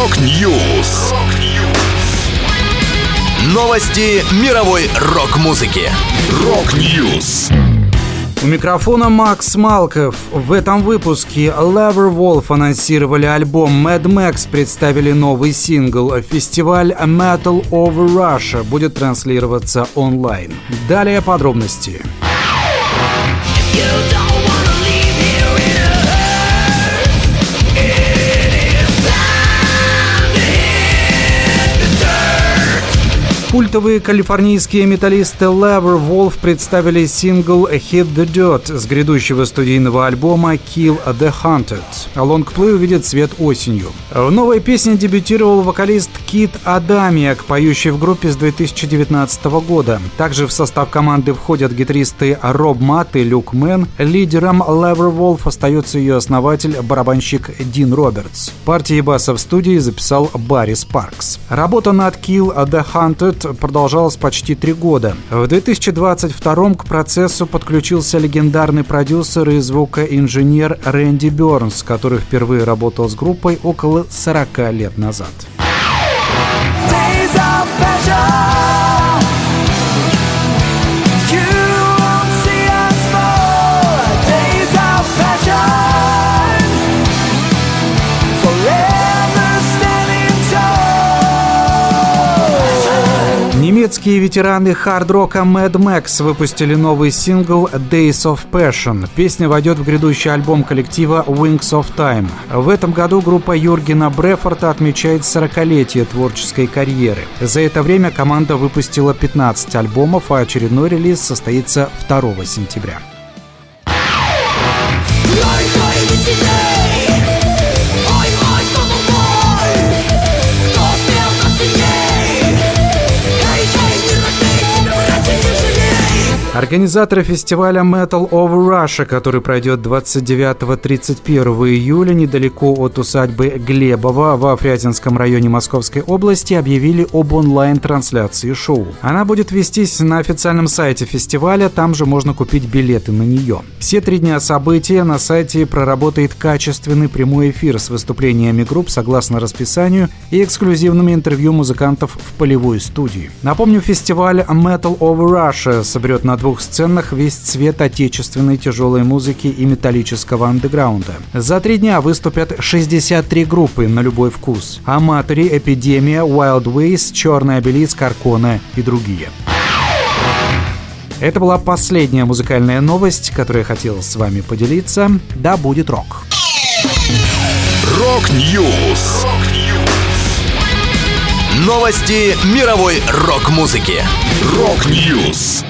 Rock News. Новости мировой рок-музыки. Rock News. У микрофона Макс Малков. В этом выпуске Leatherwolf анонсировали альбом Mad Max, представили новый сингл. Фестиваль Metal Over Russia будет транслироваться онлайн. Далее подробности. You don't Культовые калифорнийские металлисты Leatherwolf представили сингл Hit the Dirt с грядущего студийного альбома Kill the Hunted. Лонгплей увидит свет осенью. В новой песне дебютировал вокалист Кит Адамиак, поющий в группе с 2019 года. Также в состав команды входят гитаристы Роб Мат и Люк Мэн. Лидером Leatherwolf остается ее основатель, барабанщик Дин Робертс. Партии баса в студии записал Барри Спаркс. Работа над Kill the Hunted продолжалась почти три года. В 2022 к процессу подключился легендарный продюсер и звукоинженер Рэнди Бернс, который впервые работал с группой около 40 лет назад. Days of Немецкие ветераны хард-рока Mad Max выпустили новый сингл Days of Passion. Песня войдет в грядущий альбом коллектива Wings of Time. В этом году группа Юргена Брефорта отмечает 40-летие творческой карьеры. За это время команда выпустила 15 альбомов, а очередной релиз состоится 2 сентября. Организаторы фестиваля Metal of Russia, который пройдет 29-31 июля недалеко от усадьбы Глебова во Фрязинском районе Московской области, объявили об онлайн-трансляции шоу. Она будет вестись на официальном сайте фестиваля, там же можно купить билеты на нее. Все три дня события на сайте проработает качественный прямой эфир с выступлениями групп согласно расписанию и эксклюзивными интервью музыкантов в полевой студии. Напомню, фестиваль Metal of Russia соберет на двух сценах весь цвет отечественной тяжелой музыки и металлического андеграунда. За три дня выступят 63 группы на любой вкус. Аматори, Эпидемия, Wild Ways, Черный обелиск, Аркона и другие. Это была последняя музыкальная новость, которую я хотел с вами поделиться. Да будет рок. Rock News. Новости мировой рок-музыки. Rock News.